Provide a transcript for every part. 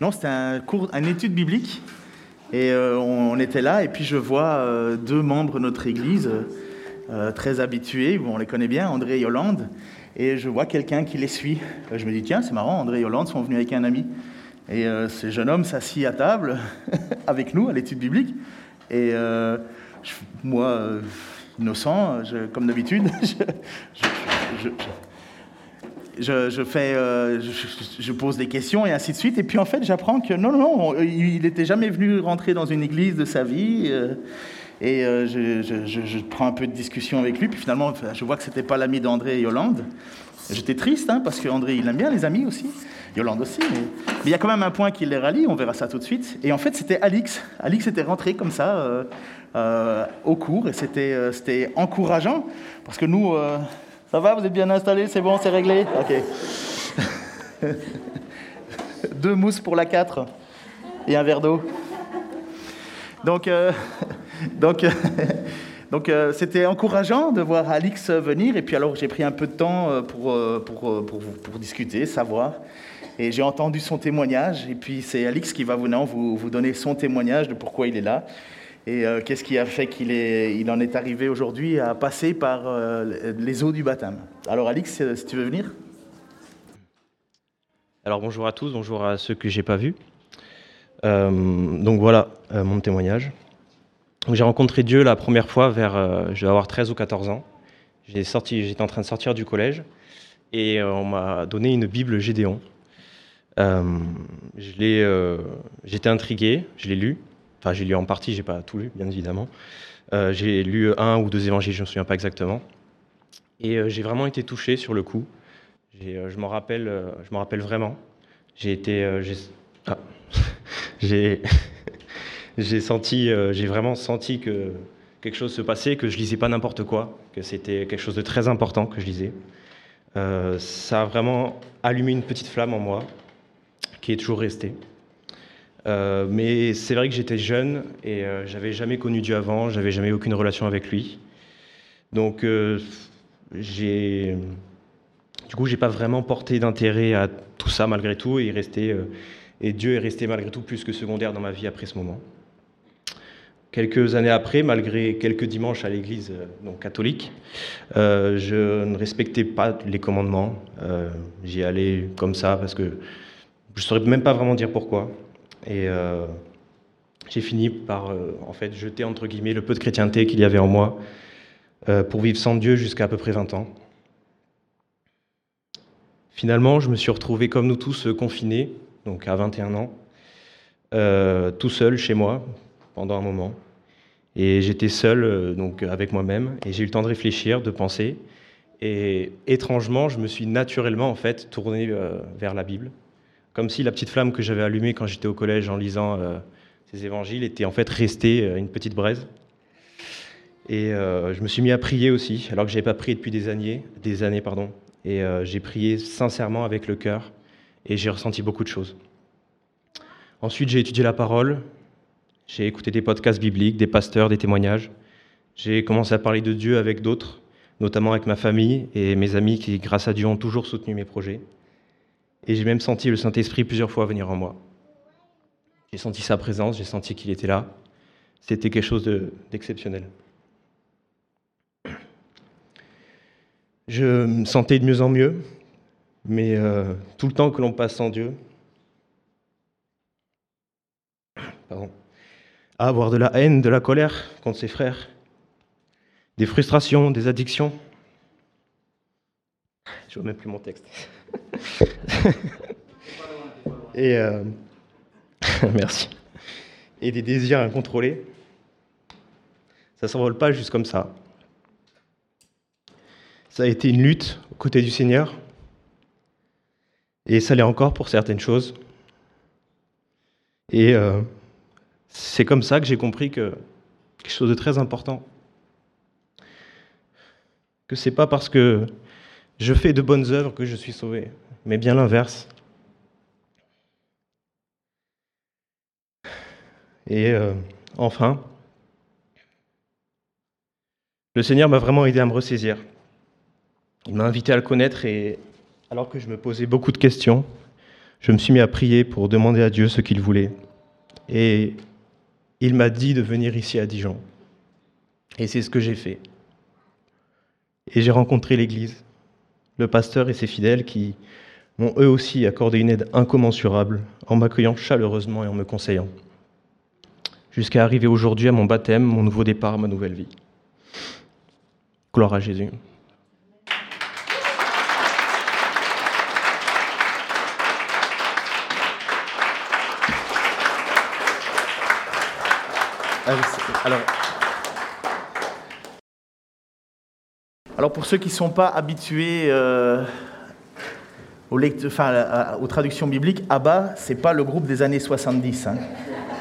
non, c'était un cours, une étude biblique. Et euh, on, était là, et puis je vois euh, deux membres de notre église, euh, très habitués, on les connaît bien, André et Yolande, et je vois quelqu'un qui les suit. Je me dis, tiens, c'est marrant, André et Yolande sont venus avec un ami. Et ce jeune homme s'assit à table avec nous à l'étude biblique. Et moi, innocent, comme d'habitude, je, euh, je, pose des questions et ainsi de suite. Et puis en fait, j'apprends que non, non, non, il n'était jamais venu rentrer dans une église de sa vie. Euh, et euh, je, prends un peu de discussion avec lui. Puis finalement, je vois que c'était pas l'ami d'André et Yolande. J'étais triste, hein, parce qu'André, il aime bien les amis aussi. Yolande aussi. Mais... il y a quand même un point qui les rallie, on verra ça tout de suite. Et en fait, c'était Alix. Alix était rentré comme ça au cours et c'était encourageant, parce que nous ça va, vous êtes bien installés, c'est bon, c'est réglé Ok. Deux mousses pour la 4 et un verre d'eau. Donc, euh, donc, donc euh, c'était encourageant de voir Alix venir. Et puis alors j'ai pris un peu de temps euh, pour, pour, pour, pour discuter, savoir. Et j'ai entendu son témoignage. Et puis c'est Alix qui va vous, vous donner son témoignage de pourquoi il est là. Et euh, qu'est-ce qui a fait qu'il il en est arrivé aujourd'hui à passer par euh, les eaux du baptême Alors Alix, euh, si tu veux venir. Alors bonjour à tous, bonjour à ceux que j'ai pas vus. donc voilà mon témoignage. J'ai rencontré Dieu la première fois vers, je vais avoir 13 ou 14 ans. J'étais en train de sortir du collège et on m'a donné une Bible Gédéon. J'étais intrigué, je l'ai lu Enfin, j'ai lu en partie, j'ai pas tout lu, bien évidemment. Euh, j'ai lu un ou deux évangiles, je ne me souviens pas exactement. Et euh, j'ai vraiment été touché sur le coup. Euh, je m'en rappelle, je me rappelle vraiment. J'ai été, ah. j'ai, j'ai senti, j'ai vraiment senti que quelque chose se passait, que je lisais pas n'importe quoi, que c'était quelque chose de très important que je lisais. ça a vraiment allumé une petite flamme en moi, qui est toujours restée. Euh, mais c'est vrai que j'étais jeune et euh, j'avais jamais connu Dieu avant, j'avais jamais aucune relation avec lui. Donc, euh, du coup, j'ai pas vraiment porté d'intérêt à tout ça malgré tout et, resté, et Dieu est resté malgré tout plus que secondaire dans ma vie après ce moment. Quelques années après, malgré quelques dimanches à l'église donc catholique, je ne respectais pas les commandements. J'y allais comme ça parce que je ne saurais même pas vraiment dire pourquoi. Et euh, j'ai fini par euh, en fait jeter entre guillemets le peu de chrétienté qu'il y avait en moi euh, pour vivre sans Dieu jusqu'à à peu près 20 ans. Finalement, je me suis retrouvé comme nous tous confinés, donc à 21 ans, tout seul chez moi pendant un moment. Et j'étais seul donc avec moi-même et j'ai eu le temps de réfléchir, de penser. Et étrangement, je me suis naturellement en fait tourné vers la Bible comme si la petite flamme que j'avais allumée quand j'étais au collège en lisant euh, ces évangiles était en fait restée euh, une petite braise. Et euh, je me suis mis à prier aussi, alors que je n'avais pas prié depuis des années, des années pardon. Et j'ai prié sincèrement avec le cœur, et j'ai ressenti beaucoup de choses. Ensuite, j'ai étudié la parole, j'ai écouté des podcasts bibliques, des pasteurs, des témoignages. J'ai commencé à parler de Dieu avec d'autres, notamment avec ma famille et mes amis qui, grâce à Dieu, ont toujours soutenu mes projets. Et j'ai même senti le Saint-Esprit plusieurs fois venir en moi. J'ai senti sa présence, j'ai senti qu'il était là. C'était quelque chose d'exceptionnel. je me sentais de mieux en mieux, mais euh, tout le temps que l'on passe sans Dieu, à avoir de la haine, de la colère contre ses frères, des frustrations, des addictions. Je vois même plus mon texte. Et euh, merci. Et des désirs incontrôlés. Ça ne s'envole pas juste comme ça. Ça a été une lutte aux côtés du Seigneur. Et ça l'est encore pour certaines choses. Et euh, c'est comme ça que j'ai compris que quelque chose de très important, que c'est pas parce que je fais de bonnes œuvres que je suis sauvé, mais bien l'inverse. Et euh, enfin, le Seigneur m'a vraiment aidé à me ressaisir. Il m'a invité à le connaître et alors que je me posais beaucoup de questions, je me suis mis à prier pour demander à Dieu ce qu'il voulait. Et il m'a dit de venir ici à Dijon. Et c'est ce que j'ai fait. Et j'ai rencontré l'Église, le pasteur et ses fidèles qui m'ont eux aussi accordé une aide incommensurable en m'accueillant chaleureusement et en me conseillant. Jusqu'à arriver aujourd'hui à mon baptême, mon nouveau départ, ma nouvelle vie. Gloire à Jésus. Alors pour ceux qui ne sont pas habitués euh, aux, traductions bibliques, Abba, ce n'est pas le groupe des années 70. Hein.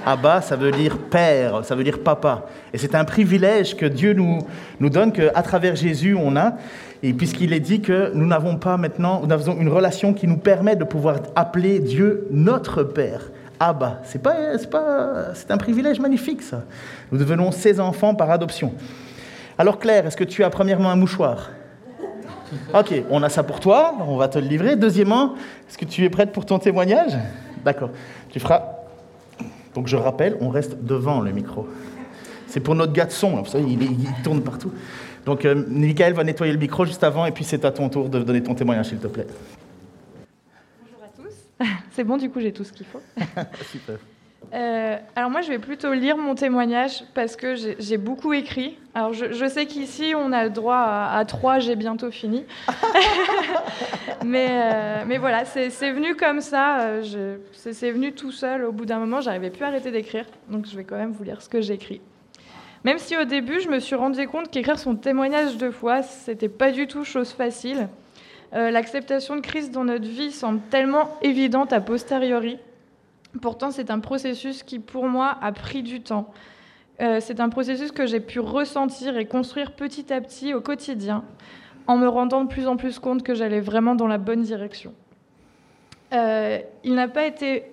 Abba, ça veut dire père, ça veut dire papa. Et c'est un privilège que Dieu nous, nous donne, qu'à travers Jésus, on a. Et puisqu'il est dit que nous n'avons pas maintenant, nous avons une relation qui nous permet de pouvoir appeler Dieu notre Père. Abba. C'est pas, c'est pas, c'est un privilège magnifique ça. Nous devenons ses enfants par adoption. Alors Claire, est-ce que tu as premièrement un mouchoir? Ok, on a ça pour toi, on va te le livrer. Deuxièmement, est-ce que tu es prête pour ton témoignage? D'accord. Tu feras. Donc je rappelle, on reste devant le micro. C'est pour notre gars de son, vous savez, il, tourne partout. Donc euh, Michael va nettoyer le micro juste avant et puis c'est à ton tour de donner ton témoignage, s'il te plaît. C'est bon, du coup, j'ai tout ce qu'il faut. Super. Euh, alors moi, je vais plutôt lire mon témoignage parce que j'ai beaucoup écrit. Alors je, sais qu'ici, on a le droit à, trois, j'ai bientôt fini. mais, euh, mais voilà, c'est venu comme ça. Euh, c'est venu tout seul. Au bout d'un moment, j'arrivais plus à arrêter d'écrire. Donc je vais quand même vous lire ce que j'écris. Même si au début, je me suis rendu compte qu'écrire son témoignage deux fois, c'était pas du tout chose facile. L'acceptation de Christ dans notre vie semble tellement évidente a posteriori. Pourtant, c'est un processus qui, pour moi, a pris du temps. Euh, c'est un processus que j'ai pu ressentir et construire petit à petit au quotidien, en me rendant de plus en plus compte que j'allais vraiment dans la bonne direction. Euh, il n'a pas été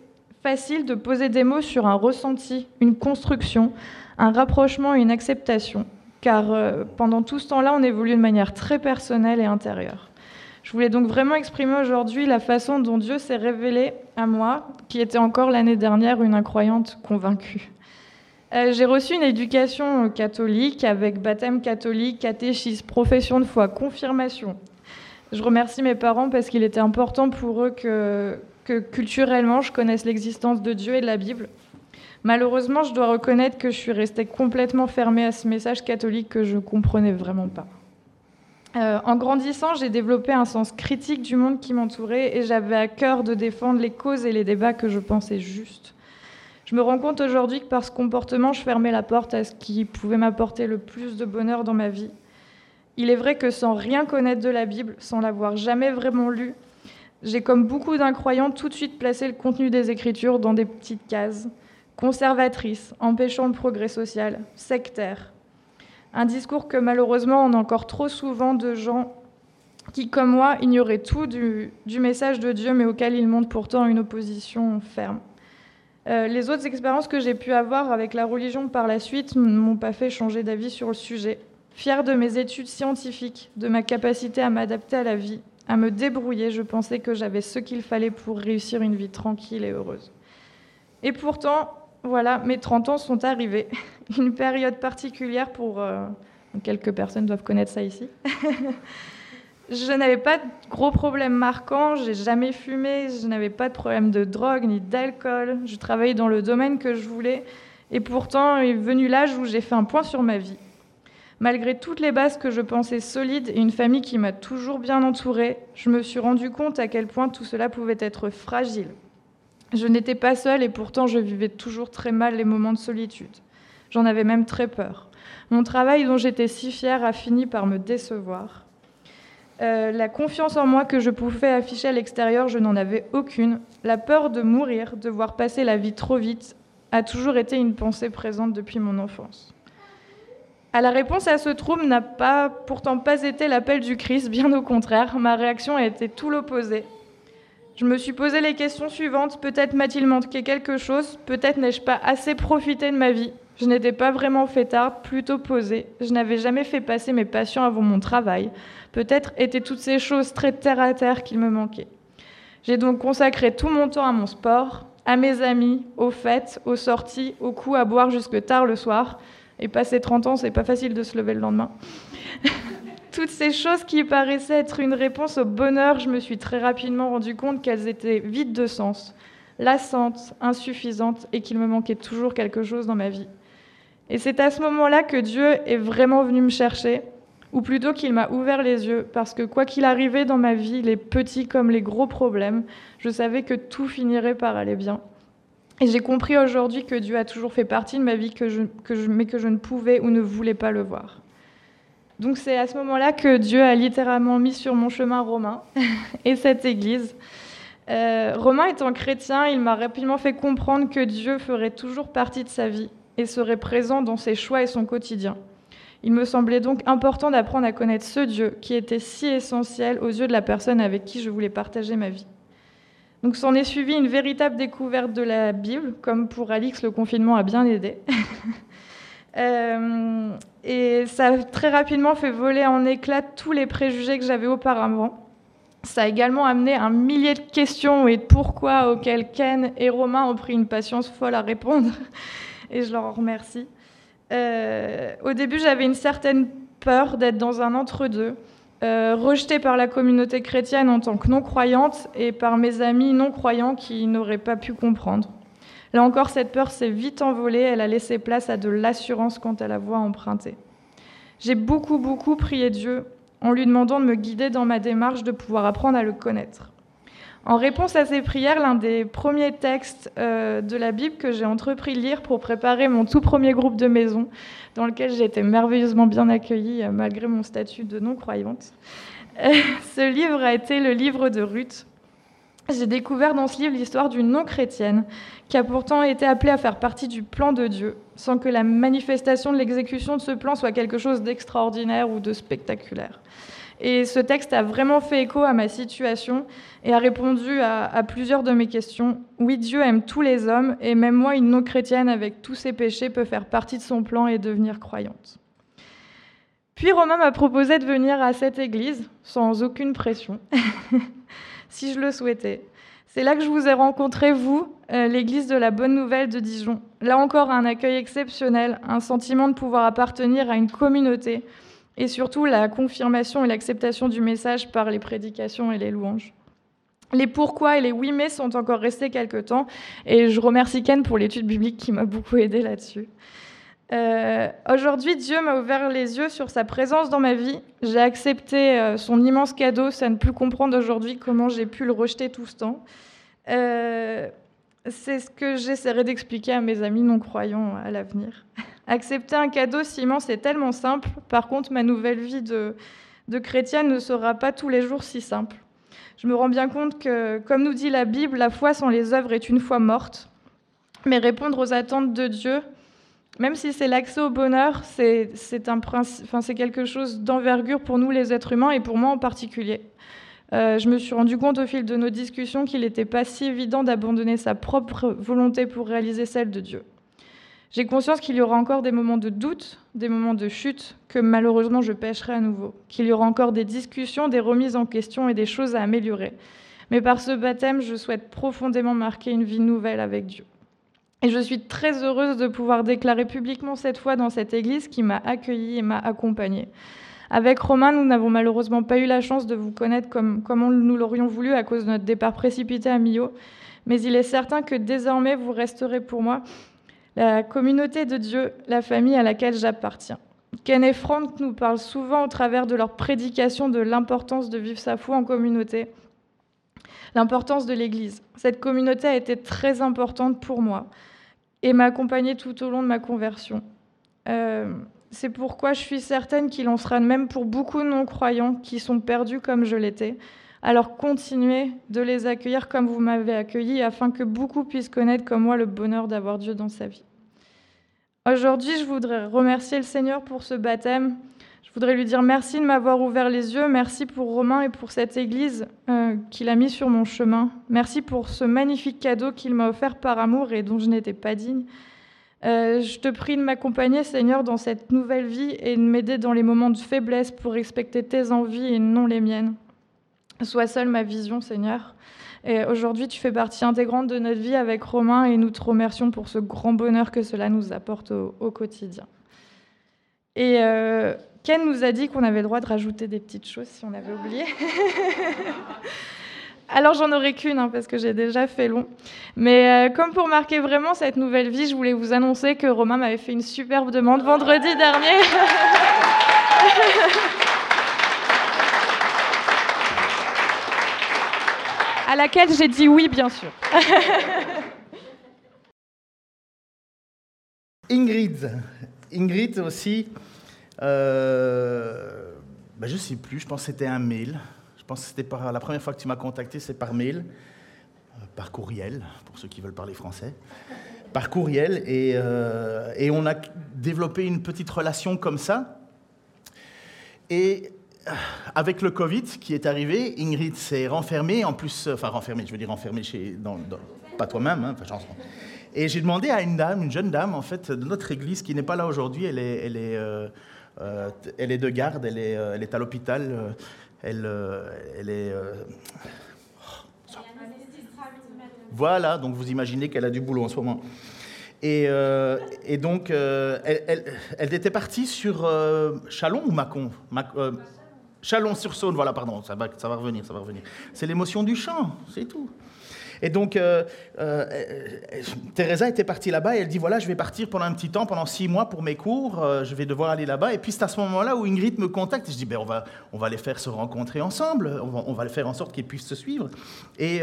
facile de poser des mots sur un ressenti, une construction, un rapprochement une acceptation, car pendant tout ce temps-là, on évolue de manière très personnelle et intérieure. Je voulais donc vraiment exprimer aujourd'hui la façon dont Dieu s'est révélé à moi, qui était encore l'année dernière une incroyante convaincue. Euh, j'ai reçu une éducation catholique avec baptême catholique, catéchisme, profession de foi, confirmation. Je remercie mes parents parce qu'il était important pour eux que culturellement je connaisse l'existence de Dieu et de la Bible. Malheureusement, je dois reconnaître que je suis restée complètement fermée à ce message catholique que je ne comprenais vraiment pas. Euh, en grandissant, j'ai développé un sens critique du monde qui m'entourait et j'avais à cœur de défendre les causes et les débats que je pensais justes. Je me rends compte aujourd'hui que par ce comportement, je fermais la porte à ce qui pouvait m'apporter le plus de bonheur dans ma vie. Il est vrai que sans rien connaître de la Bible, sans l'avoir jamais vraiment lue, j'ai comme beaucoup d'incroyants tout de suite placé le contenu des Écritures dans des petites cases, conservatrices, empêchant le progrès social, sectaires, un discours que malheureusement on a encore trop souvent de gens qui, comme moi, ignoraient tout du, message de Dieu, mais auquel ils montrent pourtant une opposition ferme. Euh, les autres expériences que j'ai pu avoir avec la religion par la suite ne m'ont pas fait changer d'avis sur le sujet. Fier de mes études scientifiques, de ma capacité à m'adapter à la vie, à me débrouiller, je pensais que j'avais ce qu'il fallait pour réussir une vie tranquille et heureuse. Et pourtant, voilà, mes 30 ans sont arrivés. Une période particulière pour... Euh, quelques personnes doivent connaître ça ici. je n'avais pas de gros problèmes marquants, j'ai jamais fumé, je n'avais pas de problème de drogue ni d'alcool, je travaillais dans le domaine que je voulais, et pourtant est venu l'âge où j'ai fait un point sur ma vie. Malgré toutes les bases que je pensais solides et une famille qui m'a toujours bien entourée, je me suis rendu compte à quel point tout cela pouvait être fragile. Je n'étais pas seule et pourtant je vivais toujours très mal les moments de solitude. J'en avais même très peur. Mon travail dont j'étais si fière a fini par me décevoir. Euh, la confiance en moi que je pouvais afficher à l'extérieur, je n'en avais aucune. La peur de mourir, de voir passer la vie trop vite, a toujours été une pensée présente depuis mon enfance. À la réponse à ce trouble n'a pas, pourtant pas été l'appel du Christ, bien au contraire, ma réaction a été tout l'opposé. Je me suis posé les questions suivantes, peut-être m'a-t-il manqué quelque chose, peut-être n'ai-je pas assez profité de ma vie, je n'étais pas vraiment fêtarde, plutôt posée, je n'avais jamais fait passer mes passions avant mon travail, peut-être étaient toutes ces choses très terre à terre qu'il me manquait. J'ai donc consacré tout mon temps à mon sport, à mes amis, aux fêtes, aux sorties, aux coups à boire jusque tard le soir, et passer 30 ans, c'est pas facile de se lever le lendemain. Toutes ces choses qui paraissaient être une réponse au bonheur, je me suis très rapidement rendu compte qu'elles étaient vides de sens, lassantes, insuffisantes et qu'il me manquait toujours quelque chose dans ma vie. Et c'est à ce moment-là que Dieu est vraiment venu me chercher, ou plutôt qu'il m'a ouvert les yeux, parce que quoi qu'il arrivait dans ma vie, les petits comme les gros problèmes, je savais que tout finirait par aller bien. Et j'ai compris aujourd'hui que Dieu a toujours fait partie de ma vie, mais que je ne pouvais ou ne voulais pas le voir. Donc c'est à ce moment-là que Dieu a littéralement mis sur mon chemin Romain et cette église. Euh, Romain étant chrétien, il m'a rapidement fait comprendre que Dieu ferait toujours partie de sa vie et serait présent dans ses choix et son quotidien. Il me semblait donc important d'apprendre à connaître ce Dieu qui était si essentiel aux yeux de la personne avec qui je voulais partager ma vie. Donc s'en est suivi une véritable découverte de la Bible, comme pour Alix, le confinement a bien aidé. Euh, et ça a très rapidement fait voler en éclats tous les préjugés que j'avais auparavant. Ça a également amené un millier de questions et de pourquoi auxquelles Ken et Romain ont pris une patience folle à répondre. Et je leur remercie. Euh, au début, j'avais une certaine peur d'être dans un entre-deux, euh, rejetée par la communauté chrétienne en tant que non-croyante et par mes amis non-croyants qui n'auraient pas pu comprendre. Là encore, cette peur s'est vite envolée, elle a laissé place à de l'assurance quant à la voie empruntée. J'ai beaucoup, beaucoup prié Dieu en lui demandant de me guider dans ma démarche de pouvoir apprendre à le connaître. En réponse à ces prières, l'un des premiers textes euh, de la Bible que j'ai entrepris de lire pour préparer mon tout premier groupe de maison, dans lequel j'ai été merveilleusement bien accueillie euh, malgré mon statut de non-croyante. Ce livre a été le livre de Ruth. J'ai découvert dans ce livre l'histoire d'une non-chrétienne qui a pourtant été appelée à faire partie du plan de Dieu, sans que la manifestation de l'exécution de ce plan soit quelque chose d'extraordinaire ou de spectaculaire. Et ce texte a vraiment fait écho à ma situation et a répondu à, plusieurs de mes questions. Oui, Dieu aime tous les hommes et même moi, une non-chrétienne avec tous ses péchés, peut faire partie de son plan et devenir croyante. Puis Romain m'a proposé de venir à cette église sans aucune pression, si je le souhaitais. C'est là que je vous ai rencontré, vous, euh, l'église de la Bonne Nouvelle de Dijon. Là encore, un accueil exceptionnel, un sentiment de pouvoir appartenir à une communauté et surtout la confirmation et l'acceptation du message par les prédications et les louanges. Les pourquoi et les oui mais sont encore restés quelque temps et je remercie Ken pour l'étude biblique qui m'a beaucoup aidé là-dessus. Euh, aujourd'hui, Dieu m'a ouvert les yeux sur sa présence dans ma vie. J'ai accepté euh, son immense cadeau, ça ne plus comprendre aujourd'hui comment j'ai pu le rejeter tout ce temps. Euh, c'est ce que j'essaierai d'expliquer à mes amis non-croyants à l'avenir. Accepter un cadeau si immense est tellement simple. Par contre, ma nouvelle vie de, de chrétienne ne sera pas tous les jours si simple. Je me rends bien compte que, comme nous dit la Bible, la foi sans les œuvres est une foi morte. Mais répondre aux attentes de Dieu, même si c'est l'accès au bonheur, c'est quelque chose d'envergure pour nous les êtres humains et pour moi en particulier. Euh, je me suis rendu compte au fil de nos discussions qu'il n'était pas si évident d'abandonner sa propre volonté pour réaliser celle de Dieu. J'ai conscience qu'il y aura encore des moments de doute, des moments de chute, que malheureusement je pêcherai à nouveau, qu'il y aura encore des discussions, des remises en question et des choses à améliorer. Mais par ce baptême, je souhaite profondément marquer une vie nouvelle avec Dieu. Et je suis très heureuse de pouvoir déclarer publiquement cette foi dans cette église qui m'a accueillie et m'a accompagnée. Avec Romain, nous n'avons malheureusement pas eu la chance de vous connaître comme, comme nous l'aurions voulu à cause de notre départ précipité à Millau, mais il est certain que désormais vous resterez pour moi la communauté de Dieu, la famille à laquelle j'appartiens. Ken et Franck nous parlent souvent au travers de leur prédication de l'importance de vivre sa foi en communauté, l'importance de l'Église. Cette communauté a été très importante pour moi et m'a accompagnée tout au long de ma conversion. Euh, c'est pourquoi je suis certaine qu'il en sera de même pour beaucoup de non-croyants qui sont perdus comme je l'étais, Alors continuez de les accueillir comme vous m'avez accueilli, afin que beaucoup puissent connaître comme moi le bonheur d'avoir Dieu dans sa vie. Aujourd'hui, je voudrais remercier le Seigneur pour ce baptême. Je voudrais lui dire merci de m'avoir ouvert les yeux, merci pour Romain et pour cette Église euh, qu'il a mis sur mon chemin. Merci pour ce magnifique cadeau qu'il m'a offert par amour et dont je n'étais pas digne. Euh, je te prie de m'accompagner, Seigneur, dans cette nouvelle vie et de m'aider dans les moments de faiblesse pour respecter tes envies et non les miennes. Sois seule ma vision, Seigneur. Et aujourd'hui, tu fais partie intégrante de notre vie avec Romain et nous te remercions pour ce grand bonheur que cela nous apporte au, quotidien. Et euh, Ken nous a dit qu'on avait le droit de rajouter des petites choses si on avait oublié. Alors j'en aurai qu'une hein, parce que j'ai déjà fait long. Mais euh, comme pour marquer vraiment cette nouvelle vie, je voulais vous annoncer que Romain m'avait fait une superbe demande vendredi dernier. à laquelle j'ai dit oui, bien sûr. Ingrid. Ingrid aussi. Euh, ben je ne sais plus, je pense que c'était un mail. Pense que c'était la première fois que tu m'as contacté, c'est par mail, euh, par courriel, pour ceux qui veulent parler français, par courriel, et, euh, on a développé une petite relation comme ça. Et avec le Covid qui est arrivé, Ingrid s'est renfermée, en plus, enfin renfermée, je veux dire renfermée chez, pas toi-même, hein, enfin, Et j'ai demandé à une dame, une jeune dame, en fait, de notre église, qui n'est pas là aujourd'hui, elle est, elle est de garde, elle est, elle est à l'hôpital. Elle, euh, elle est. Euh, voilà, donc vous imaginez qu'elle a du boulot en ce moment. Et, euh, donc, elle, elle, était partie sur Chalon ou Mâcon? Chalon-sur-Saône, voilà, pardon, ça va, ça va revenir, ça va revenir. C'est l'émotion du chant, c'est tout. Et donc, euh, euh, Teresa était partie là-bas et elle dit voilà, je vais partir pendant un petit temps, pendant six mois pour mes cours, euh, je vais devoir aller là-bas. Et puis c'est à ce moment-là où Ingrid me contacte je dis ben, on, va, on va les faire se rencontrer ensemble, on va, on va faire en sorte qu'ils puissent se suivre. Et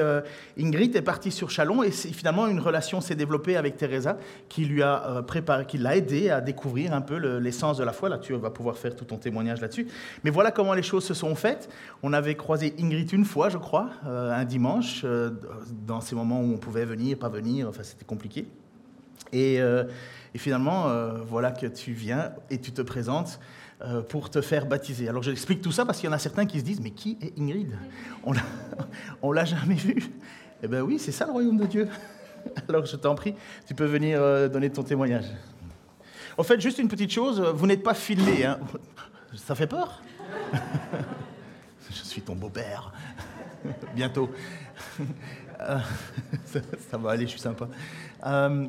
Ingrid est partie sur Chalon et finalement une relation s'est développée avec Teresa qui lui a préparé, qui l'a aidé à découvrir un peu l'essence de la foi. Là, tu vas pouvoir faire tout ton témoignage là-dessus. Mais voilà comment les choses se sont faites. On avait croisé Ingrid une fois, je crois, un dimanche dans ces moments où on pouvait venir, pas venir, enfin c'était compliqué. Et, euh, finalement, euh, voilà que tu viens et tu te présentes euh, pour te faire baptiser. Alors j'explique tout ça parce qu'il y en a certains qui se disent, mais qui est Ingrid? On l'a jamais vue. Eh bien oui, c'est ça le royaume de Dieu. Alors je t'en prie, tu peux venir donner ton témoignage. En fait, juste une petite chose, vous n'êtes pas filmé. Hein. Ça fait peur? Je suis ton beau-père. Bientôt. Euh, ça, va aller, je suis sympa. Euh,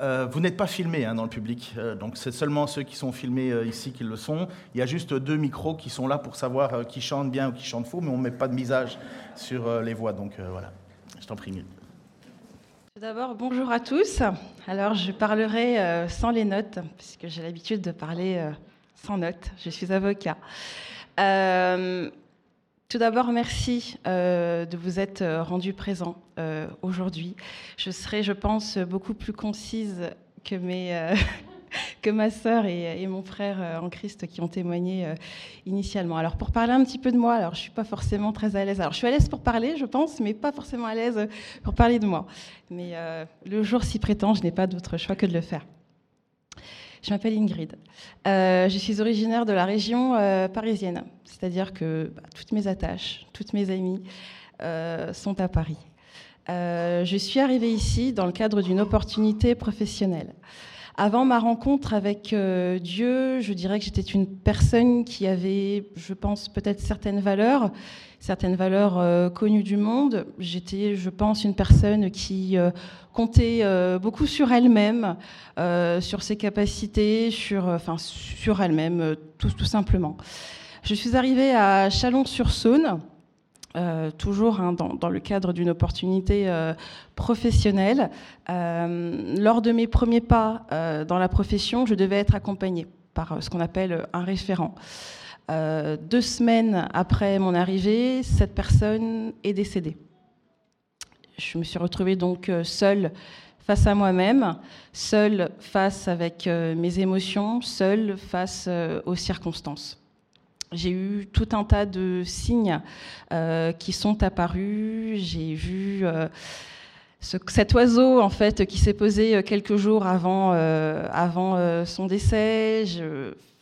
euh, vous n'êtes pas filmé hein, dans le public, donc c'est seulement ceux qui sont filmés ici qui le sont. Il y a juste deux micros qui sont là pour savoir qui chante bien ou qui chante faux, mais on ne met pas de misage sur les voix, donc voilà. Je t'en prie. Tout d'abord, bonjour à tous. Alors, je parlerai sans les notes, puisque j'ai l'habitude de parler sans notes. Je suis avocat. Tout d'abord, merci euh, de vous être euh, rendu présent euh, aujourd'hui. Je serai, je pense, beaucoup plus concise que, mes, que ma sœur et, mon frère en Christ qui ont témoigné initialement. Alors, pour parler un petit peu de moi, alors je suis pas forcément très à l'aise. Alors, je suis à l'aise pour parler, je pense, mais pas forcément à l'aise pour parler de moi. Mais le jour s'y prétend, je n'ai pas d'autre choix que de le faire. Je m'appelle Ingrid. Euh, je suis originaire de la région euh, parisienne, c'est-à-dire que bah, toutes mes attaches, toutes mes amies euh, sont à Paris. je suis arrivée ici dans le cadre d'une opportunité professionnelle. Avant ma rencontre avec Dieu, je dirais que j'étais une personne qui avait, je pense, peut-être certaines valeurs certaines valeurs euh, connues du monde. J'étais, je pense, une personne qui euh, comptait euh, beaucoup sur elle-même, sur ses capacités, sur, enfin, sur elle-même, tout, simplement. Je suis arrivée à Chalon-sur-Saône. toujours hein, dans, le cadre d'une opportunité professionnelle. lors de mes premiers pas dans la profession, je devais être accompagnée par ce qu'on appelle un référent. Euh, deux semaines après mon arrivée, cette personne est décédée. Je me suis retrouvée donc euh, seule face à moi-même, seule face avec euh, mes émotions, seule face aux circonstances. j'ai eu tout un tas de signes qui sont apparus. J'ai vu cet oiseau en fait qui s'est posé quelques jours avant, avant son décès.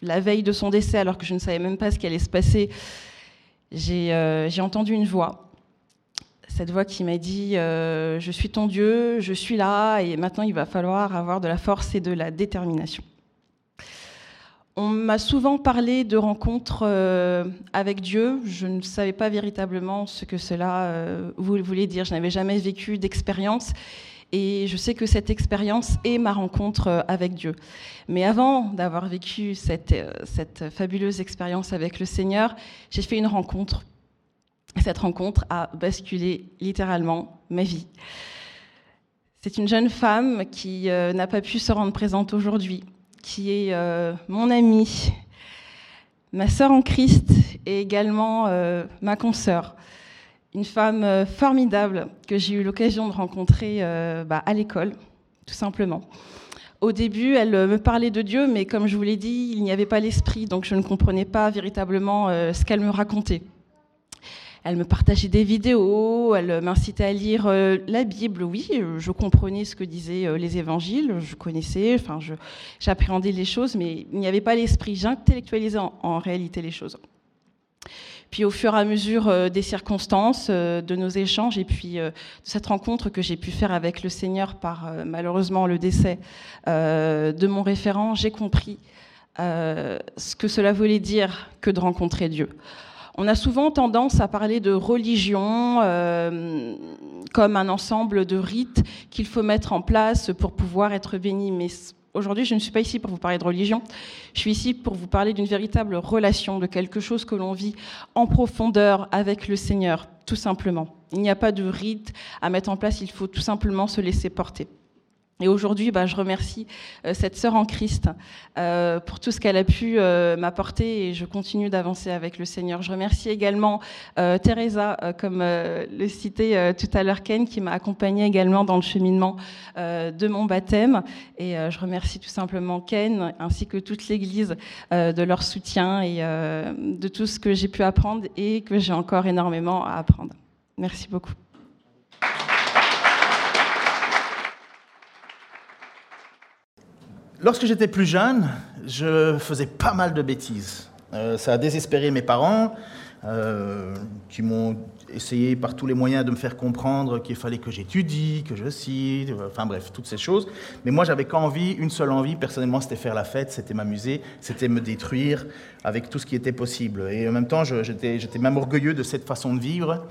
la veille de son décès, alors que je ne savais même pas ce qui allait se passer, j'ai entendu une voix cette voix qui m'a dit euh, Je suis ton Dieu, je suis là, et maintenant il va falloir avoir de la force et de la détermination. On m'a souvent parlé de rencontres euh, avec Dieu. Je ne savais pas véritablement ce que cela euh, voulait dire. Je n'avais jamais vécu d'expérience. Et je sais que cette expérience est ma rencontre avec Dieu. Mais avant d'avoir vécu cette, fabuleuse expérience avec le Seigneur, j'ai fait une rencontre cette rencontre a basculé littéralement ma vie. C'est une jeune femme qui euh, n'a pas pu se rendre présente aujourd'hui, qui est euh, mon amie, ma sœur en Christ et également euh, ma consoeur. Une femme formidable que j'ai eu l'occasion de rencontrer bah, à l'école, tout simplement. Au début, elle me parlait de Dieu, mais comme je vous l'ai dit, il n'y avait pas l'esprit, donc je ne comprenais pas véritablement ce qu'elle me racontait. Elle me partageait des vidéos, elle m'incitait à lire euh, la Bible. Oui, je comprenais ce que disaient euh, les évangiles, je connaissais, enfin, j'appréhendais les choses, mais il n'y avait pas l'esprit. J'intellectualisais en, réalité les choses. Puis au fur et à mesure euh, des circonstances, de nos échanges et puis de cette rencontre que j'ai pu faire avec le Seigneur par malheureusement le décès de mon référent, j'ai compris ce que cela voulait dire que de rencontrer Dieu. On a souvent tendance à parler de religion euh, comme un ensemble de rites qu'il faut mettre en place pour pouvoir être béni. Mais aujourd'hui, je ne suis pas ici pour vous parler de religion. Je suis ici pour vous parler d'une véritable relation, de quelque chose que l'on vit en profondeur avec le Seigneur, tout simplement. Il n'y a pas de rite à mettre en place, il faut tout simplement se laisser porter. Et aujourd'hui, bah, je remercie euh, cette sœur en Christ euh, pour tout ce qu'elle a pu euh, m'apporter et je continue d'avancer avec le Seigneur. Je remercie également Teresa, comme le citait tout à l'heure Ken, qui m'a accompagnée également dans le cheminement de mon baptême. Et je remercie tout simplement Ken ainsi que toute l'Église de leur soutien et de tout ce que j'ai pu apprendre et que j'ai encore énormément à apprendre. Merci beaucoup. Lorsque j'étais plus jeune, je faisais pas mal de bêtises. Euh, ça a désespéré mes parents, euh, qui m'ont essayé par tous les moyens de me faire comprendre qu'il fallait que j'étudie, que je cite, enfin bref, toutes ces choses. Mais moi, j'avais qu'envie, une seule envie, personnellement, c'était faire la fête, c'était m'amuser, c'était me détruire avec tout ce qui était possible. Et en même temps, j'étais même orgueilleux de cette façon de vivre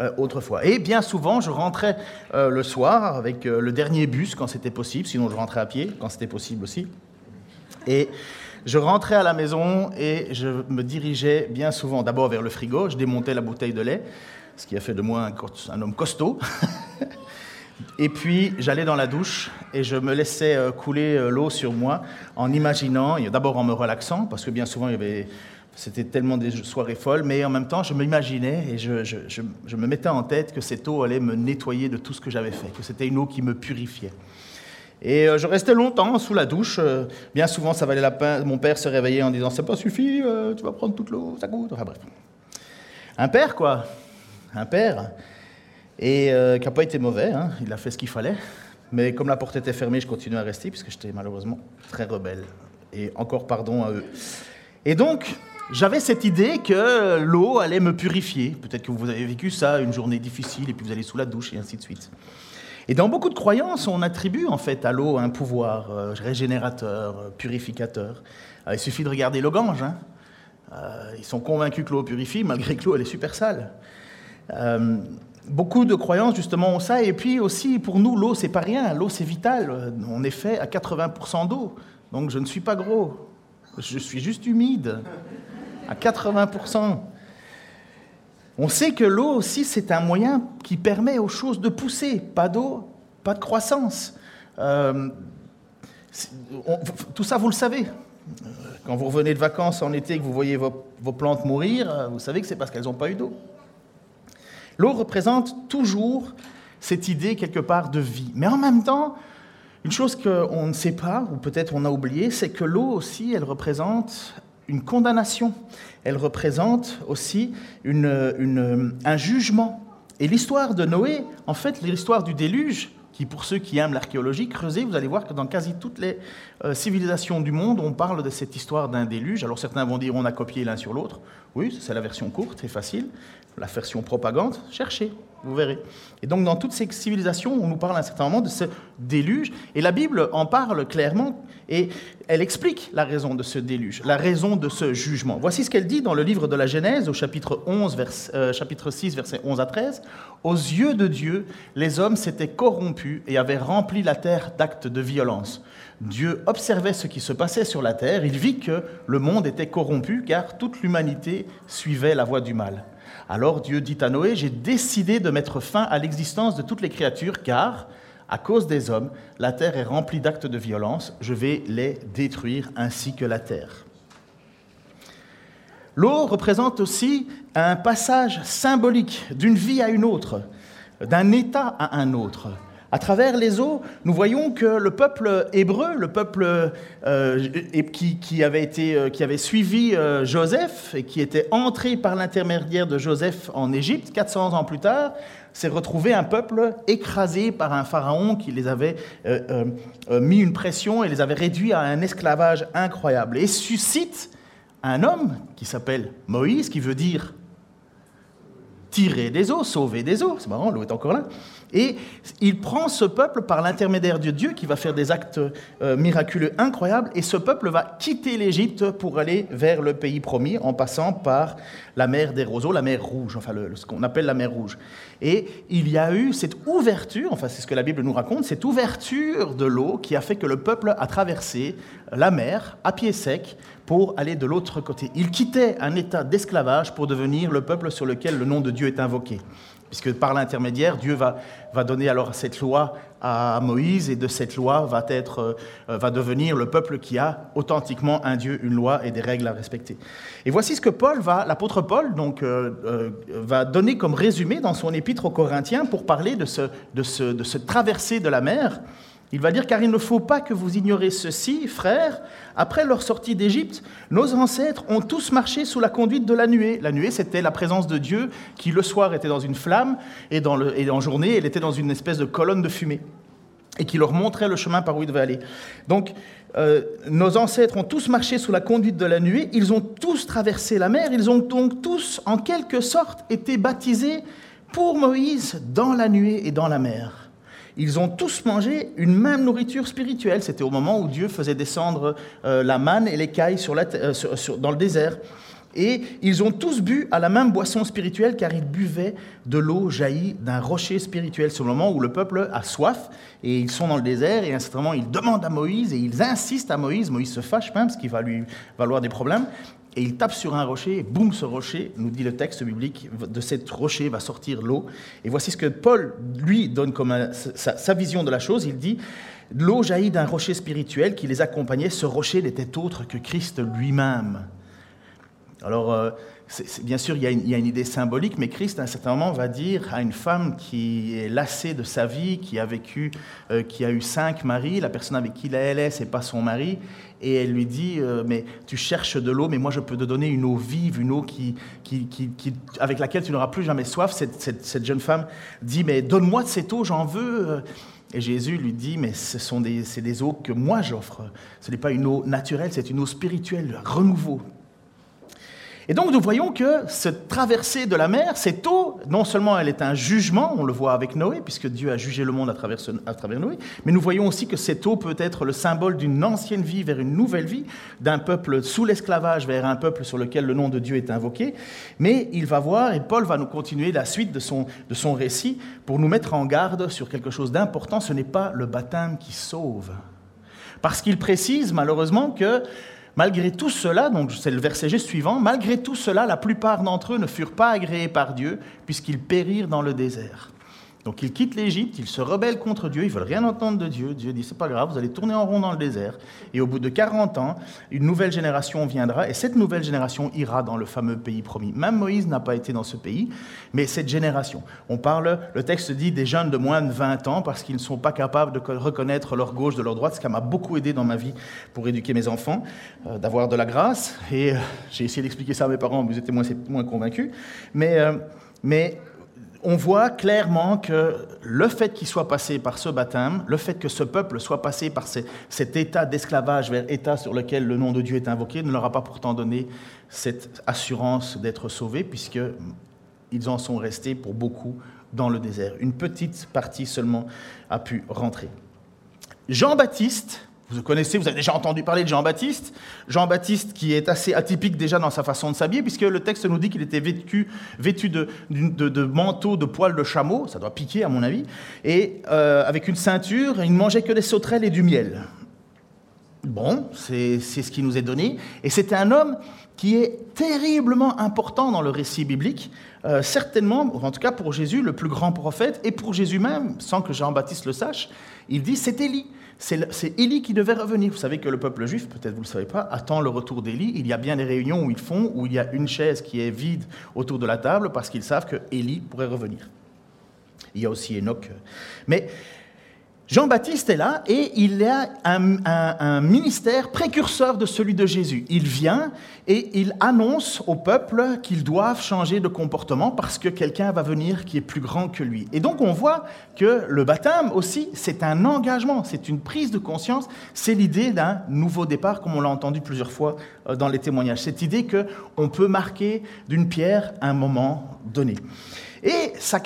euh, autrefois. Et bien souvent, je rentrais euh, le soir avec euh, le dernier bus quand c'était possible, sinon je rentrais à pied quand c'était possible aussi. Et je rentrais à la maison et je me dirigeais bien souvent d'abord vers le frigo, je démontais la bouteille de lait, ce qui a fait de moi un, homme costaud. et puis j'allais dans la douche et je me laissais couler l'eau sur moi en imaginant, d'abord en me relaxant, parce que bien souvent c'était tellement des soirées folles, mais en même temps, je m'imaginais et je, me mettais en tête que cette eau allait me nettoyer de tout ce que j'avais fait, que c'était une eau qui me purifiait. Et euh, je restais longtemps sous la douche. Euh, bien souvent, ça valait la peine. Mon père se réveillait en disant C'est pas suffit, euh, tu vas prendre toute l'eau, ça coûte. Enfin bref. Un père, quoi. Un père. Et qui n'a pas été mauvais, hein. il a fait ce qu'il fallait. Mais comme la porte était fermée, je continuais à rester, puisque j'étais malheureusement très rebelle. Et encore pardon à eux. Et donc, j'avais cette idée que l'eau allait me purifier. Peut-être que vous avez vécu ça, une journée difficile, et puis vous allez sous la douche, et ainsi de suite. Et dans beaucoup de croyances, on attribue en fait à l'eau un pouvoir euh, régénérateur, euh, purificateur. Euh, il suffit de regarder le Gange. Hein. ils sont convaincus que l'eau purifie, malgré que l'eau elle est super sale. beaucoup de croyances justement ont ça. Et puis aussi, pour nous, l'eau c'est pas rien. L'eau c'est vital. On est fait à 80% d'eau. Donc je ne suis pas gros. Je suis juste humide à 80%. On sait que l'eau aussi, c'est un moyen qui permet aux choses de pousser. Pas d'eau, pas de croissance. Euh, tout ça, vous le savez. Quand vous revenez de vacances en été et que vous voyez vos, vos plantes mourir, vous savez que c'est parce qu'elles n'ont pas eu d'eau. L'eau représente toujours cette idée quelque part de vie. Mais en même temps, une chose qu'on ne sait pas, ou peut-être on a oublié, c'est que l'eau aussi, elle représente une condamnation, elle représente aussi un jugement. Et l'histoire de Noé, en fait, l'histoire du déluge, qui pour ceux qui aiment l'archéologie, creusez, vous allez voir que dans quasi toutes les euh, civilisations du monde, on parle de cette histoire d'un déluge. Alors certains vont dire on a copié l'un sur l'autre. Oui, c'est la version courte et facile. La version propagande, cherchez, vous verrez. Et donc dans toutes ces civilisations, on nous parle à un certain moment de ce déluge, et la Bible en parle clairement, et elle explique la raison de ce déluge, la raison de ce jugement. Voici ce qu'elle dit dans le livre de la Genèse, au chapitre, 11, euh, chapitre 6, versets 11 à 13. Aux yeux de Dieu, les hommes s'étaient corrompus et avaient rempli la terre d'actes de violence. Dieu observait ce qui se passait sur la terre, il vit que le monde était corrompu car toute l'humanité suivait la voie du mal. Alors Dieu dit à Noé, j'ai décidé de mettre fin à l'existence de toutes les créatures car, à cause des hommes, la terre est remplie d'actes de violence, je vais les détruire ainsi que la terre. L'eau représente aussi un passage symbolique d'une vie à une autre, d'un état à un autre. À travers les eaux, nous voyons que le peuple hébreu, le peuple euh, qui, avait été, euh, qui, avait suivi euh, Joseph et qui était entré par l'intermédiaire de Joseph en Égypte, 400 ans plus tard, s'est retrouvé un peuple écrasé par un pharaon qui les avait mis une pression et les avait réduits à un esclavage incroyable. Et suscite un homme qui s'appelle Moïse, qui veut dire tirer des eaux, sauver des eaux. C'est marrant, l'eau est encore là. Et il prend ce peuple par l'intermédiaire de Dieu qui va faire des actes euh, miraculeux incroyables. Et ce peuple va quitter l'Égypte pour aller vers le pays promis en passant par la mer des roseaux, la mer rouge, enfin ce qu'on appelle la mer rouge. Et il y a eu cette ouverture, enfin c'est ce que la Bible nous raconte, cette ouverture de l'eau qui a fait que le peuple a traversé la mer à pied sec pour aller de l'autre côté. Il quittait un état d'esclavage pour devenir le peuple sur lequel le nom de Dieu est invoqué puisque par l'intermédiaire, Dieu va, va, donner alors cette loi à Moïse, et de cette loi va, être, euh, va devenir le peuple qui a authentiquement un Dieu, une loi et des règles à respecter. Et voici ce que Paul va, l'apôtre Paul, donc, euh, euh, va donner comme résumé dans son épître aux Corinthiens pour parler de ce, de ce, de ce traversée de la mer. Il va dire, car il ne faut pas que vous ignorez ceci, frères, après leur sortie d'Égypte, nos ancêtres ont tous marché sous la conduite de la nuée. La nuée, c'était la présence de Dieu qui, le soir, était dans une flamme, et, en journée, elle était dans une espèce de colonne de fumée, et qui leur montrait le chemin par où ils devaient aller. Donc, euh, nos ancêtres ont tous marché sous la conduite de la nuée, ils ont tous traversé la mer, ils ont donc tous, en quelque sorte, été baptisés pour Moïse dans la nuée et dans la mer ils ont tous mangé une même nourriture spirituelle. C'était au moment où Dieu faisait descendre euh, la manne et l'écaille sur euh, dans le désert. Et ils ont tous bu à la même boisson spirituelle car ils buvaient de l'eau jaillie d'un rocher spirituel. C'est au moment où le peuple a soif et ils sont dans le désert et à un certain moment ils demandent à Moïse et ils insistent à Moïse. Moïse se fâche même, ce qui va lui valoir des problèmes et il tape sur un rocher, et boum, ce rocher, nous dit le texte biblique, de cette rocher va sortir l'eau. Et voici ce que Paul, lui, donne comme sa, vision de la chose. Il dit, l'eau jaillit d'un rocher spirituel qui les accompagnait. Ce rocher n'était autre que Christ lui-même. Alors, euh, bien sûr, il y, a une, idée symbolique, mais Christ, à un certain moment, va dire à une femme qui est lassée de sa vie, qui a vécu, euh, qui a eu cinq maris, la personne avec qui elle est, c'est pas son mari, et elle lui dit euh, Mais tu cherches de l'eau, mais moi je peux te donner une eau vive, une eau qui, avec laquelle tu n'auras plus jamais soif. Cette, jeune femme dit Mais donne-moi de cette eau, j'en veux. Et Jésus lui dit, mais ce sont des, des eaux que moi j'offre. Ce n'est pas une eau naturelle, c'est une eau spirituelle, renouveau, et donc nous voyons que cette traversée de la mer, cette eau, non seulement elle est un jugement, on le voit avec Noé, puisque Dieu a jugé le monde à travers, Noé, mais nous voyons aussi que cette eau peut être le symbole d'une ancienne vie vers une nouvelle vie, d'un peuple sous l'esclavage vers un peuple sur lequel le nom de Dieu est invoqué. Mais il va voir, et Paul va nous continuer la suite de son récit pour nous mettre en garde sur quelque chose d'important, ce n'est pas le baptême qui sauve. Parce qu'il précise malheureusement que Malgré tout cela, donc c'est le verset suivant, malgré tout cela, la plupart d'entre eux ne furent pas agréés par Dieu, puisqu'ils périrent dans le désert. Donc ils quittent l'Égypte, ils se rebellent contre Dieu, ils veulent rien entendre de Dieu. Dieu dit c'est pas grave, vous allez tourner en rond dans le désert. Et au bout de 40 ans, une nouvelle génération viendra et cette nouvelle génération ira dans le fameux pays promis. Même Moïse n'a pas été dans ce pays, mais cette génération. On parle, le texte dit des jeunes de moins de 20 ans parce qu'ils ne sont pas capables de reconnaître leur gauche de leur droite, ce qui m'a beaucoup aidé dans ma vie pour éduquer mes enfants, euh, d'avoir de la grâce. Et euh, j'ai essayé d'expliquer ça à mes parents, mais ils étaient moins, moins convaincus. Mais, euh, mais on voit clairement que le fait qu'il soit passé par ce baptême, le fait que ce peuple soit passé par cet état d'esclavage vers état sur lequel le nom de Dieu est invoqué, ne leur a pas pourtant donné cette assurance d'être sauvés, puisqu'ils en sont restés pour beaucoup dans le désert. Une petite partie seulement a pu rentrer. Jean-Baptiste, vous connaissez, vous avez déjà entendu parler de Jean-Baptiste. Jean-Baptiste qui est assez atypique déjà dans sa façon de s'habiller, puisque le texte nous dit qu'il était vêtu, de, manteau de poils de chameau, ça doit piquer à mon avis, et euh, avec une ceinture, il ne mangeait que des sauterelles et du miel. Bon, c'est ce qui nous est donné. Et c'était un homme qui est terriblement important dans le récit biblique, euh, certainement, en tout cas pour Jésus, le plus grand prophète, et pour Jésus même, sans que Jean-Baptiste le sache, il dit c'est Élie. C'est Élie qui devait revenir. Vous savez que le peuple juif, peut-être vous ne le savez pas, attend le retour d'Élie. Il y a bien des réunions où ils font, où il y a une chaise qui est vide autour de la table parce qu'ils savent que Élie pourrait revenir. Il y a aussi Enoch. Mais Jean-Baptiste est là et il a un, ministère précurseur de celui de Jésus. Il vient et il annonce au peuple qu'ils doivent changer de comportement parce que quelqu'un va venir qui est plus grand que lui. Et donc on voit que le baptême aussi, c'est un engagement, c'est une prise de conscience, c'est l'idée d'un nouveau départ, comme on l'a entendu plusieurs fois euh, dans les témoignages. Cette idée qu'on peut marquer d'une pierre un moment donné. Et ça,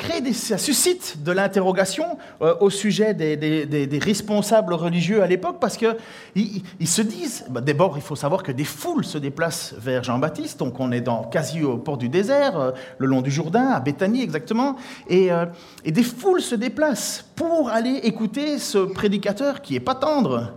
suscite de l'interrogation euh, au sujet des, responsables religieux à l'époque, parce qu'ils ils se disent, bah, d'abord il faut savoir que des foules se déplacent vers Jean-Baptiste, donc on est dans, quasi au port du désert, euh, le long du Jourdain, à Béthanie exactement, et, euh, et des foules se déplacent pour aller écouter ce prédicateur qui n'est pas tendre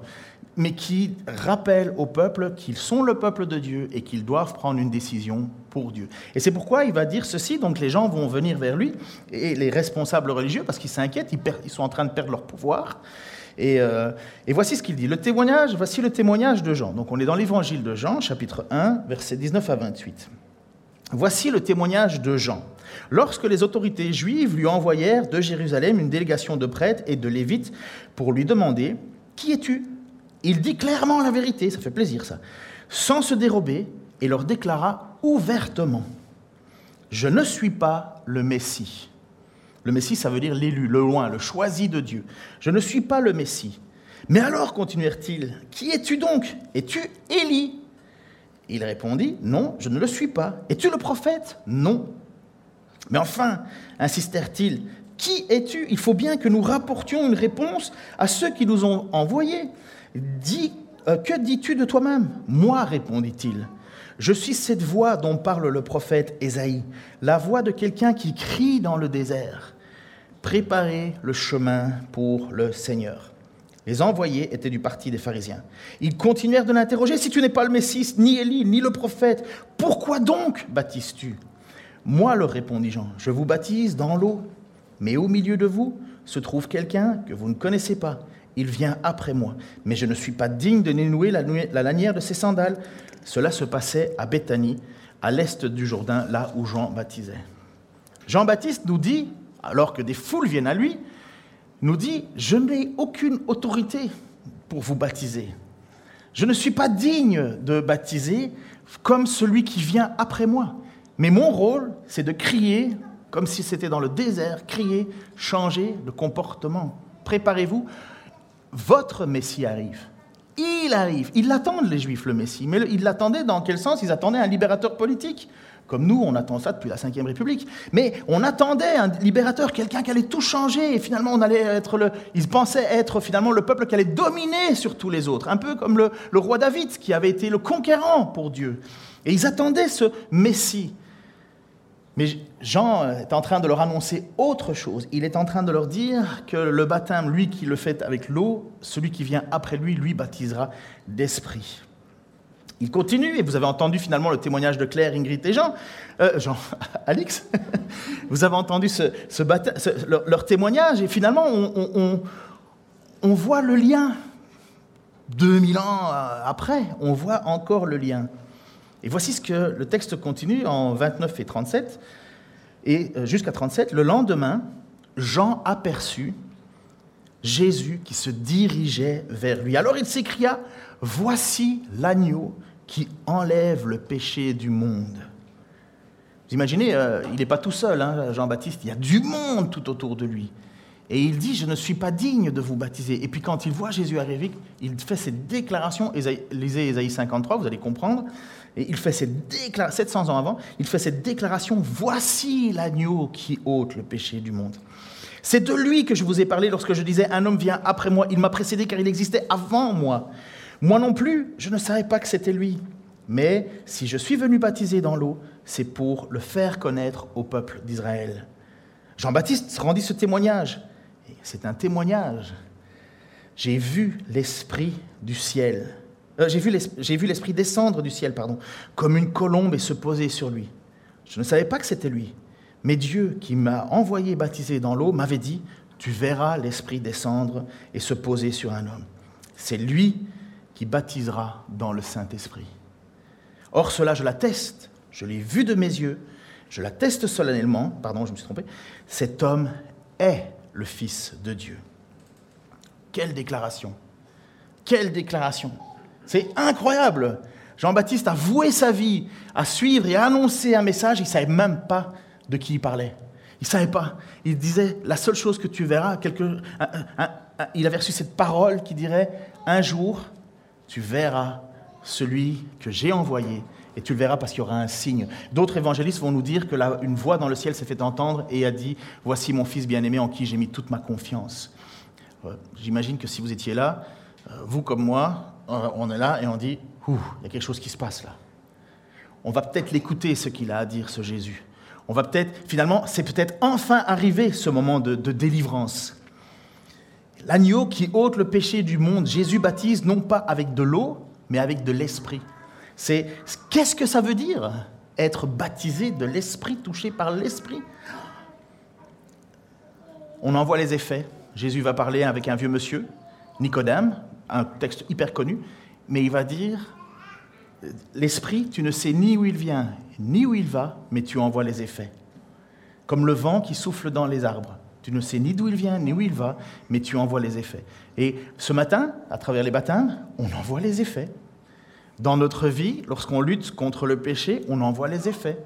mais qui rappelle au peuple qu'ils sont le peuple de Dieu et qu'ils doivent prendre une décision pour Dieu. Et c'est pourquoi il va dire ceci, donc les gens vont venir vers lui, et les responsables religieux, parce qu'ils s'inquiètent, ils, sont en train de perdre leur pouvoir. Et, euh, et voici ce qu'il dit. Le témoignage, voici le témoignage de Jean. Donc on est dans l'évangile de Jean, chapitre 1, versets 19 à 28. Voici le témoignage de Jean. Lorsque les autorités juives lui envoyèrent de Jérusalem une délégation de prêtres et de lévites pour lui demander Qui es-tu? Il dit clairement la vérité, ça fait plaisir ça, sans se dérober, et leur déclara ouvertement, je ne suis pas le Messie. Le Messie, ça veut dire l'élu, le loin, le choisi de Dieu. Je ne suis pas le Messie. Mais alors, continuèrent-ils, qui es-tu donc? Es-tu Élie? Il répondit, non, je ne le suis pas. Es-tu le prophète? Non. Mais enfin, insistèrent-ils, qui es-tu? Il faut bien que nous rapportions une réponse à ceux qui nous ont envoyés. Euh, que dis-tu de toi-même? Moi, répondit-il. Je suis cette voix dont parle le prophète Ésaïe, la voix de quelqu'un qui crie dans le désert. Préparez le chemin pour le Seigneur. Les envoyés étaient du parti des pharisiens. Ils continuèrent de l'interroger. Si tu n'es pas le Messie, ni Élie, ni le prophète, pourquoi donc baptises-tu? Moi, leur répondit Jean, je vous baptise dans l'eau, mais au milieu de vous se trouve quelqu'un que vous ne connaissez pas il vient après moi, mais je ne suis pas digne de dénouer la, lanière de ses sandales. Cela se passait à Béthanie, à l'est du Jourdain, là où Jean baptisait. Jean-Baptiste nous dit, alors que des foules viennent à lui, nous dit, je n'ai aucune autorité pour vous baptiser. Je ne suis pas digne de baptiser comme celui qui vient après moi. Mais mon rôle, c'est de crier, comme si c'était dans le désert, crier, changer de comportement. Préparez-vous, votre Messie arrive. Il arrive. Ils l'attendent, les Juifs, le Messie. Mais ils l'attendaient dans quel sens? Ils attendaient un libérateur politique. Comme nous, on attend ça depuis la Ve République. Mais on attendait un libérateur, quelqu'un qui allait tout changer. Et finalement, on allait être le. Ils pensaient être finalement le peuple qui allait dominer sur tous les autres. Un peu comme le, le roi David, qui avait été le conquérant pour Dieu. Et ils attendaient ce Messie. Mais Jean est en train de leur annoncer autre chose. Il est en train de leur dire que le baptême, lui qui le fait avec l'eau, celui qui vient après lui, lui baptisera d'esprit. Il continue, et vous avez entendu finalement le témoignage de Claire, Ingrid et Jean, euh, Jean, Alix, vous avez entendu leur, témoignage, et finalement on, on, voit le lien. 2000 ans euh, après, on voit encore le lien. Et voici ce que le texte continue en 29 et 37, et euh, jusqu'à 37, le lendemain, Jean aperçut Jésus qui se dirigeait vers lui. Alors il s'écria, Voici l'agneau qui enlève le péché du monde. Vous imaginez, euh, il n'est pas tout seul, hein, Jean-Baptiste, il y a du monde tout autour de lui. Et il dit, je ne suis pas digne de vous baptiser. Et puis quand il voit Jésus arriver, il fait cette déclaration, lisez Ésaïe 53, vous allez comprendre, et il fait cette déclaration, 700 ans avant, il fait cette déclaration, voici l'agneau qui ôte le péché du monde. C'est de lui que je vous ai parlé lorsque je disais, un homme vient après moi, il m'a précédé car il existait avant moi. Moi non plus, je ne savais pas que c'était lui. Mais si je suis venu baptiser dans l'eau, c'est pour le faire connaître au peuple d'Israël. Jean-Baptiste rendit ce témoignage. C'est un témoignage. J'ai vu l'Esprit du ciel. Euh, j'ai vu l'Esprit descendre du ciel, pardon, comme une colombe et se poser sur lui. Je ne savais pas que c'était lui. Mais Dieu, qui m'a envoyé baptiser dans l'eau, m'avait dit, tu verras l'Esprit descendre et se poser sur un homme. C'est lui qui baptisera dans le Saint-Esprit. Or, cela, je l'atteste, je l'ai vu de mes yeux, je l'atteste solennellement, pardon, je me suis trompé, cet homme est le Fils de Dieu. Quelle déclaration Quelle déclaration C'est incroyable Jean-Baptiste a voué sa vie à suivre et à annoncer un message, il ne savait même pas de qui il parlait. Il ne savait pas. Il disait, la seule chose que tu verras, quelque, il avait reçu cette parole qui dirait, un jour, tu verras celui que j'ai envoyé, et tu le verras parce qu'il y aura un signe. D'autres évangélistes vont nous dire que une voix dans le ciel s'est fait entendre et a dit, voici mon fils bien-aimé en qui j'ai mis toute ma confiance. Euh, j'imagine que si vous étiez là, euh, vous comme moi, on est là et on dit, il y a quelque chose qui se passe là. On va peut-être l'écouter, ce qu'il a à dire, ce Jésus. On va peut-être, finalement, c'est peut-être enfin arrivé ce moment de, délivrance. L'agneau qui ôte le péché du monde, Jésus baptise non pas avec de l'eau, mais avec de l'esprit. C'est qu'est-ce que ça veut dire être baptisé de l'esprit, touché par l'esprit? On en voit les effets. Jésus va parler avec un vieux monsieur, Nicodème, un texte hyper connu, mais il va dire L'esprit, tu ne sais ni où il vient, ni où il va, mais tu en vois les effets. Comme le vent qui souffle dans les arbres. Tu ne sais ni d'où il vient, ni où il va, mais tu en vois les effets. Et ce matin, à travers les baptêmes, on en voit les effets. Dans notre vie, lorsqu'on lutte contre le péché, on en voit les effets.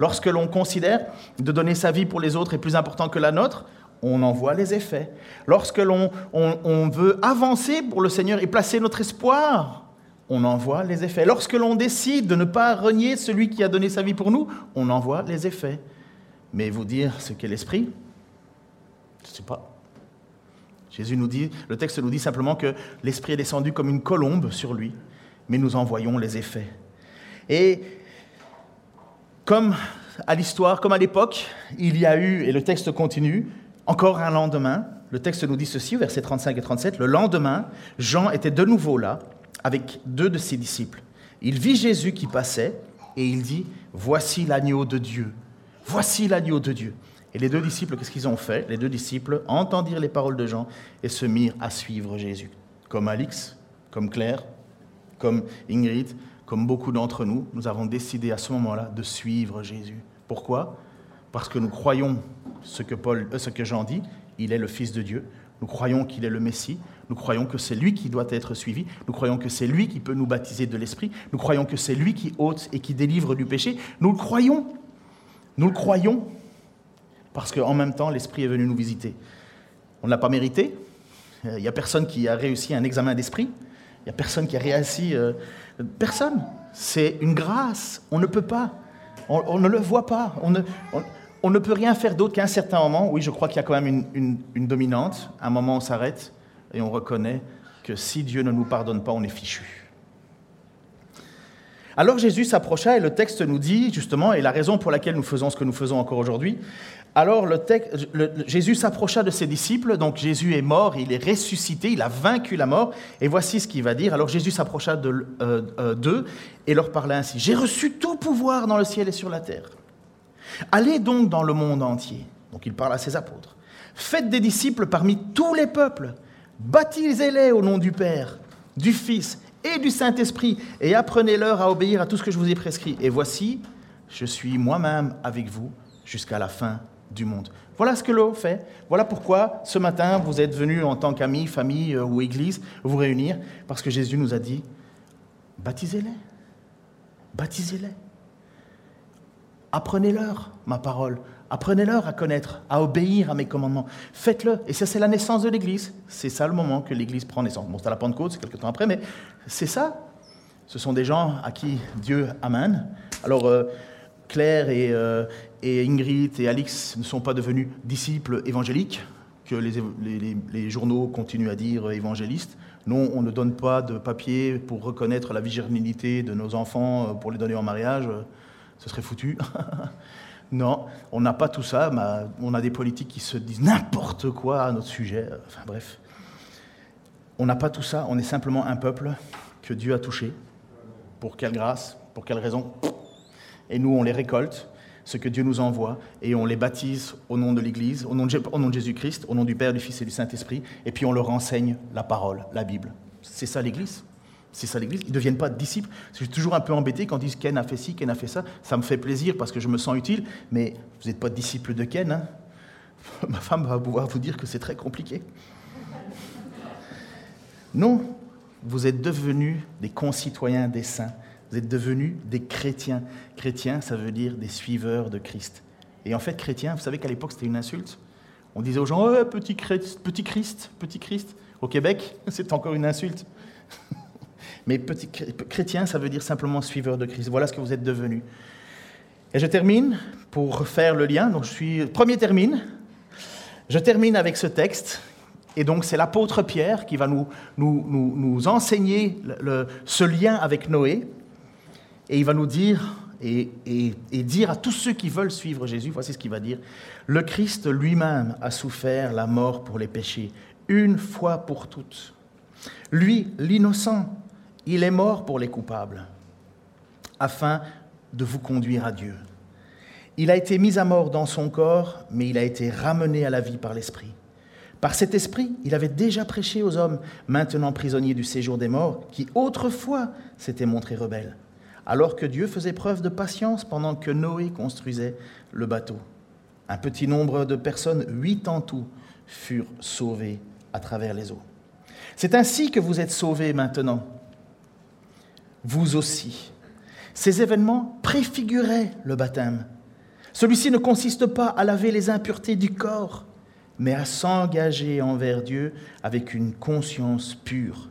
Lorsque l'on considère de donner sa vie pour les autres est plus important que la nôtre, on en voit les effets. Lorsque l'on on veut avancer pour le Seigneur et placer notre espoir on en voit les effets. Lorsque l'on décide de ne pas renier celui qui a donné sa vie pour nous, on en voit les effets. Mais vous dire ce qu'est l'esprit, je ne sais pas. Jésus nous dit, le texte nous dit simplement que l'esprit est descendu comme une colombe sur lui, mais nous en voyons les effets. Et comme à l'histoire, comme à l'époque, il y a eu, et le texte continue, encore un lendemain, le texte nous dit ceci, versets 35 et 37, le lendemain, Jean était de nouveau là, avec deux de ses disciples. Il vit Jésus qui passait et il dit, voici l'agneau de Dieu, voici l'agneau de Dieu. Et les deux disciples, qu'est-ce qu'ils ont fait? Les deux disciples entendirent les paroles de Jean et se mirent à suivre Jésus. Comme Alix, comme Claire, comme Ingrid, comme beaucoup d'entre nous, nous avons décidé à ce moment-là de suivre Jésus. Pourquoi? Parce que nous croyons ce que, Paul, euh, ce que Jean dit, il est le Fils de Dieu. Nous croyons qu'il est le Messie. Nous croyons que c'est lui qui doit être suivi. Nous croyons que c'est lui qui peut nous baptiser de l'Esprit. Nous croyons que c'est lui qui ôte et qui délivre du péché. Nous le croyons. Nous le croyons parce qu'en même temps, l'Esprit est venu nous visiter. On ne l'a pas mérité. Il n'y a personne qui a réussi un examen d'esprit. Il n'y a personne qui a réussi. Euh, personne. C'est une grâce. On ne peut pas. On, ne le voit pas. On ne, ne peut rien faire d'autre qu'à un certain moment. Oui, je crois qu'il y a quand même une, dominante. un moment, on s'arrête et on reconnaît que si Dieu ne nous pardonne pas, on est fichu. Alors Jésus s'approcha et le texte nous dit justement, et la raison pour laquelle nous faisons ce que nous faisons encore aujourd'hui, alors le texte, Jésus s'approcha de ses disciples, donc Jésus est mort, il est ressuscité, il a vaincu la mort, et voici ce qu'il va dire. Alors Jésus s'approcha d'eux euh, euh, et leur parla ainsi, J'ai reçu tout pouvoir dans le ciel et sur la terre. Allez donc dans le monde entier, donc il parle à ses apôtres, faites des disciples parmi tous les peuples, baptisez-les au nom du Père, du Fils et du Saint-Esprit, et apprenez-leur à obéir à tout ce que je vous ai prescrit. Et voici, je suis moi-même avec vous jusqu'à la fin du monde. Voilà ce que l'eau fait. Voilà pourquoi ce matin, vous êtes venus en tant qu'amis, famille euh, ou église vous réunir, parce que Jésus nous a dit, baptisez-les, baptisez-les. Apprenez-leur ma parole, apprenez-leur à connaître, à obéir à mes commandements. Faites-le. Et ça, c'est la naissance de l'Église. C'est ça le moment que l'Église prend naissance. Bon, c'est à la Pentecôte, c'est quelques temps après, mais c'est ça. Ce sont des gens à qui Dieu amène. Alors, euh, Claire et, euh, et, Ingrid et Alix ne sont pas devenus disciples évangéliques, que les, journaux continuent à dire évangélistes. Non, on ne donne pas de papier pour reconnaître la virginité de nos enfants, euh, pour les donner en mariage. Ce serait foutu. non, on n'a pas tout ça. on a des politiques qui se disent n'importe quoi à notre sujet. Enfin bref. On n'a pas tout ça. On est simplement un peuple que Dieu a touché. Pour quelle grâce Pour quelle raison? Et nous, on les récolte, ce que Dieu nous envoie, et on les baptise au nom de l'Église, au, nom de Jésus-Christ, au nom du Père, du Fils et du Saint-Esprit, et puis on leur enseigne la parole, la Bible. C'est ça l'Église? C'est ça l'Église. Ils ne deviennent pas disciples. Je suis toujours un peu embêté quand ils disent Ken a fait ci, Ken a fait ça. Ça me fait plaisir parce que je me sens utile, mais vous n'êtes pas disciple de Ken. Hein Ma femme va pouvoir vous dire que c'est très compliqué. Non, vous êtes devenus des concitoyens des saints. Vous êtes devenus des chrétiens. Chrétiens, ça veut dire des suiveurs de Christ. Et en fait, chrétien, vous savez qu'à l'époque, c'était une insulte. On disait aux gens, oh, petit, Christ, petit Christ, petit Christ. Au Québec, c'est encore une insulte. Mais petit chrétien, ça veut dire simplement suiveur de Christ. Voilà ce que vous êtes devenus. Et je termine pour faire le lien. Donc je suis premier termine. Je termine avec ce texte. Et donc c'est l'apôtre Pierre qui va nous, nous, nous, enseigner ce lien avec Noé. Et il va nous dire et, et, dire à tous ceux qui veulent suivre Jésus, voici ce qu'il va dire, le Christ lui-même a souffert la mort pour les péchés, une fois pour toutes. Lui, l'innocent, il est mort pour les coupables, afin de vous conduire à Dieu. Il a été mis à mort dans son corps, mais il a été ramené à la vie par l'Esprit. Par cet Esprit, il avait déjà prêché aux hommes, maintenant prisonniers du séjour des morts, qui autrefois s'étaient montrés rebelles alors que Dieu faisait preuve de patience pendant que Noé construisait le bateau. Un petit nombre de personnes, huit en tout, furent sauvées à travers les eaux. C'est ainsi que vous êtes sauvés maintenant, vous aussi. Ces événements préfiguraient le baptême. Celui-ci ne consiste pas à laver les impuretés du corps, mais à s'engager envers Dieu avec une conscience pure.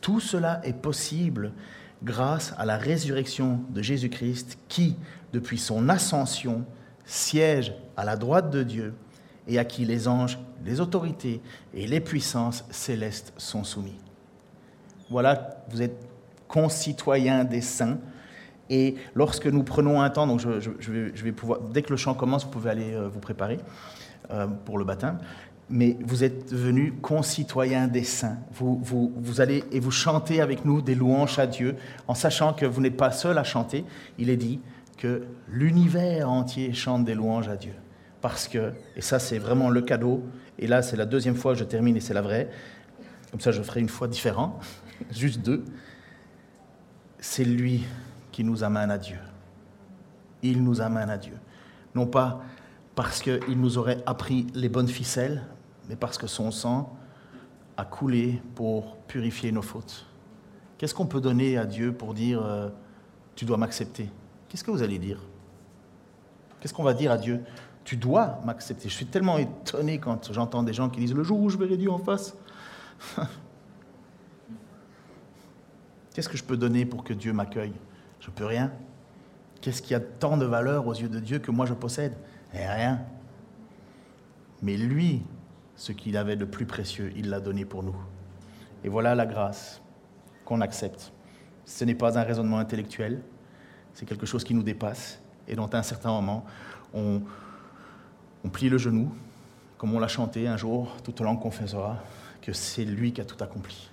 Tout cela est possible grâce à la résurrection de Jésus-Christ qui, depuis son ascension, siège à la droite de Dieu et à qui les anges, les autorités et les puissances célestes sont soumis. Voilà, vous êtes concitoyens des saints. Et lorsque nous prenons un temps, donc je, vais, pouvoir, dès que le chant commence, vous pouvez aller euh, vous préparer euh, pour le baptême mais vous êtes devenus concitoyens des saints. Vous, vous, allez et vous chantez avec nous des louanges à Dieu, en sachant que vous n'êtes pas seul à chanter. Il est dit que l'univers entier chante des louanges à Dieu. Parce que, et ça c'est vraiment le cadeau, et là c'est la deuxième fois que je termine et c'est la vraie, comme ça je ferai une fois différent, juste deux, c'est lui qui nous amène à Dieu. Il nous amène à Dieu. Non pas parce qu'il nous aurait appris les bonnes ficelles, mais parce que son sang a coulé pour purifier nos fautes. Qu'est-ce qu'on peut donner à Dieu pour dire euh, tu dois m'accepter? Qu'est-ce que vous allez dire? Qu'est-ce qu'on va dire à Dieu? Tu dois m'accepter. Je suis tellement étonné quand j'entends des gens qui disent le jour où je verrai Dieu en face. Qu'est-ce que je peux donner pour que Dieu m'accueille? Je peux rien. Qu'est-ce qui a tant de valeur aux yeux de Dieu que moi je possède? Eh, Rien. Mais lui, ce qu'il avait de plus précieux, il l'a donné pour nous. Et voilà la grâce qu'on accepte. Ce n'est pas un raisonnement intellectuel, c'est quelque chose qui nous dépasse et dont à un certain moment, on, on plie le genou, comme on l'a chanté un jour, toute langue confessera que c'est lui qui a tout accompli.